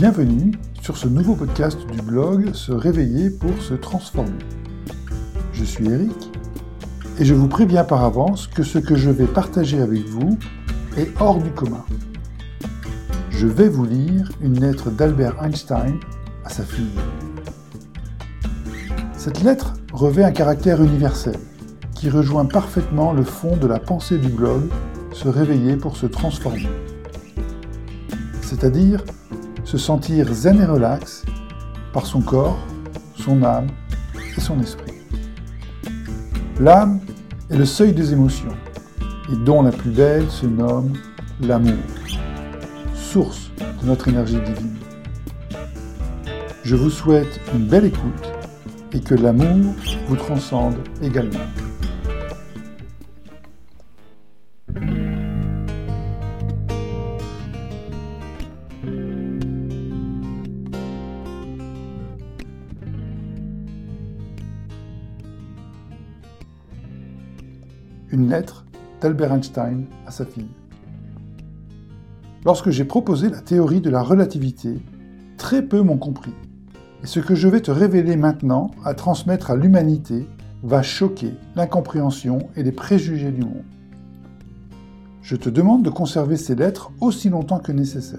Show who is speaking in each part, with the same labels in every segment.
Speaker 1: Bienvenue sur ce nouveau podcast du blog Se réveiller pour se transformer. Je suis Eric et je vous préviens par avance que ce que je vais partager avec vous est hors du commun. Je vais vous lire une lettre d'Albert Einstein à sa fille. Cette lettre revêt un caractère universel qui rejoint parfaitement le fond de la pensée du blog Se réveiller pour se transformer. C'est-à-dire se sentir zen et relax par son corps, son âme et son esprit. L'âme est le seuil des émotions, et dont la plus belle se nomme l'amour, source de notre énergie divine. Je vous souhaite une belle écoute et que l'amour vous transcende également. Une lettre d'Albert Einstein à sa fille. Lorsque j'ai proposé la théorie de la relativité, très peu m'ont compris. Et ce que je vais te révéler maintenant à transmettre à l'humanité va choquer l'incompréhension et les préjugés du monde. Je te demande de conserver ces lettres aussi longtemps que nécessaire,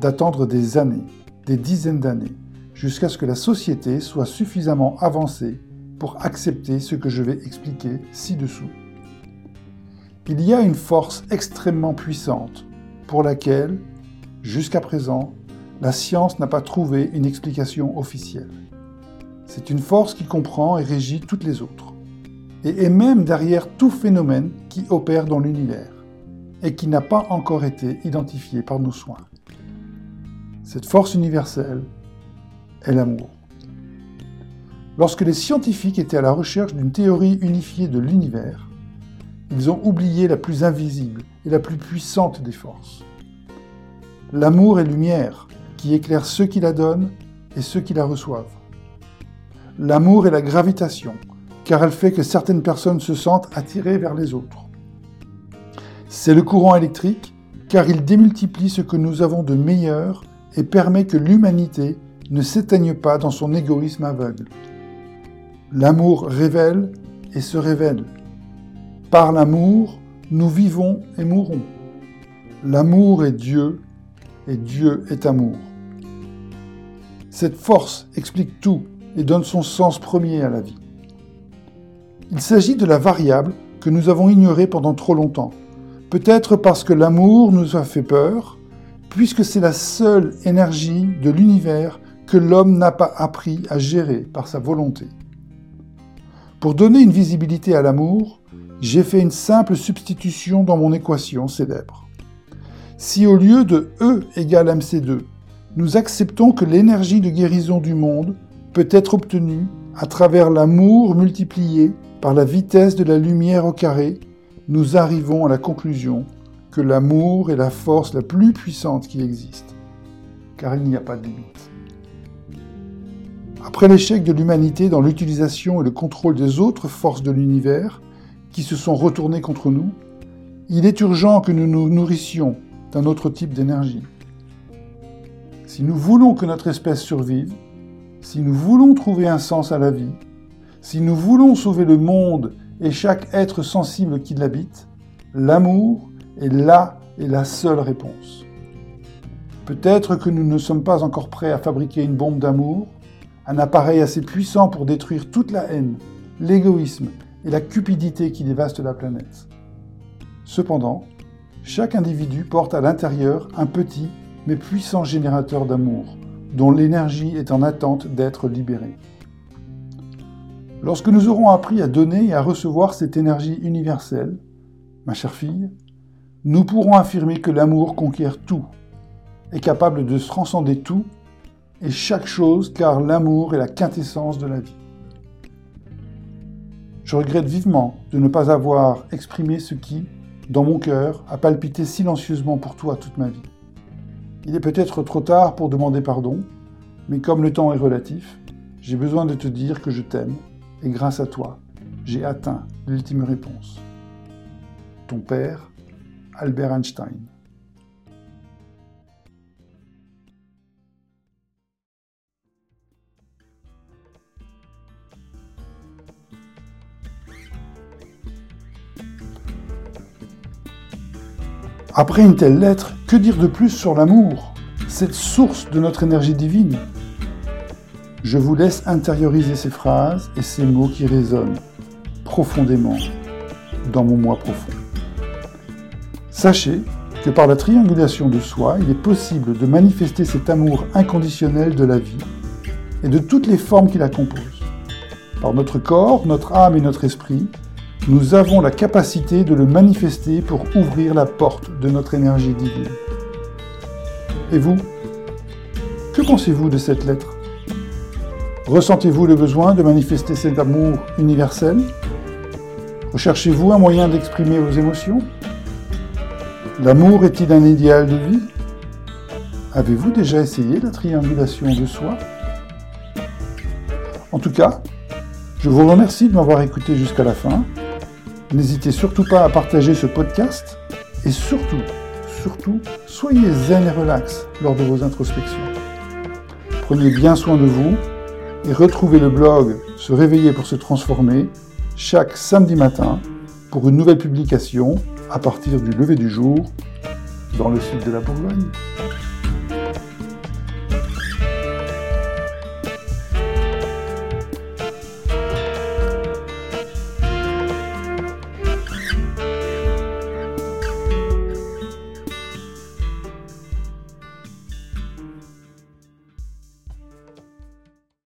Speaker 1: d'attendre des années, des dizaines d'années, jusqu'à ce que la société soit suffisamment avancée pour accepter ce que je vais expliquer ci-dessous. Il y a une force extrêmement puissante pour laquelle, jusqu'à présent, la science n'a pas trouvé une explication officielle. C'est une force qui comprend et régit toutes les autres, et est même derrière tout phénomène qui opère dans l'univers, et qui n'a pas encore été identifié par nos soins. Cette force universelle est l'amour. Lorsque les scientifiques étaient à la recherche d'une théorie unifiée de l'univers, ils ont oublié la plus invisible et la plus puissante des forces. L'amour est lumière qui éclaire ceux qui la donnent et ceux qui la reçoivent. L'amour est la gravitation, car elle fait que certaines personnes se sentent attirées vers les autres. C'est le courant électrique, car il démultiplie ce que nous avons de meilleur et permet que l'humanité ne s'éteigne pas dans son égoïsme aveugle. L'amour révèle et se révèle. Par l'amour, nous vivons et mourons. L'amour est Dieu et Dieu est amour. Cette force explique tout et donne son sens premier à la vie. Il s'agit de la variable que nous avons ignorée pendant trop longtemps, peut-être parce que l'amour nous a fait peur, puisque c'est la seule énergie de l'univers que l'homme n'a pas appris à gérer par sa volonté. Pour donner une visibilité à l'amour, j'ai fait une simple substitution dans mon équation célèbre. Si au lieu de E égale mc2, nous acceptons que l'énergie de guérison du monde peut être obtenue à travers l'amour multiplié par la vitesse de la lumière au carré, nous arrivons à la conclusion que l'amour est la force la plus puissante qui existe, car il n'y a pas de limite. Après l'échec de l'humanité dans l'utilisation et le contrôle des autres forces de l'univers, qui se sont retournées contre nous, il est urgent que nous nous nourrissions d'un autre type d'énergie. Si nous voulons que notre espèce survive, si nous voulons trouver un sens à la vie, si nous voulons sauver le monde et chaque être sensible qui l'habite, l'amour est là et la seule réponse. Peut-être que nous ne sommes pas encore prêts à fabriquer une bombe d'amour, un appareil assez puissant pour détruire toute la haine, l'égoïsme et la cupidité qui dévastent la planète. Cependant, chaque individu porte à l'intérieur un petit mais puissant générateur d'amour, dont l'énergie est en attente d'être libérée. Lorsque nous aurons appris à donner et à recevoir cette énergie universelle, ma chère fille, nous pourrons affirmer que l'amour conquiert tout, est capable de transcender tout et chaque chose car l'amour est la quintessence de la vie. Je regrette vivement de ne pas avoir exprimé ce qui, dans mon cœur, a palpité silencieusement pour toi toute ma vie. Il est peut-être trop tard pour demander pardon, mais comme le temps est relatif, j'ai besoin de te dire que je t'aime, et grâce à toi, j'ai atteint l'ultime réponse. Ton père, Albert Einstein. Après une telle lettre, que dire de plus sur l'amour, cette source de notre énergie divine? Je vous laisse intérioriser ces phrases et ces mots qui résonnent profondément dans mon moi profond. Sachez que par la triangulation de soi, il est possible de manifester cet amour inconditionnel de la vie et de toutes les formes qui la composent. Par notre corps, notre âme et notre esprit, nous avons la capacité de le manifester pour ouvrir la porte de notre énergie divine. Et vous Que pensez-vous de cette lettre? Ressentez-vous le besoin de manifester cet amour universel? Recherchez-vous un moyen d'exprimer vos émotions? L'amour est-il un idéal de vie? Avez-vous déjà essayé la triangulation de soi? En tout cas, je vous remercie de m'avoir écouté jusqu'à la fin. N'hésitez surtout pas à partager ce podcast et surtout, surtout, soyez zen et relax lors de vos introspections. Prenez bien soin de vous et retrouvez le blog Se réveiller pour se transformer chaque samedi matin pour une nouvelle publication à partir du lever du jour dans le sud de la Bourgogne.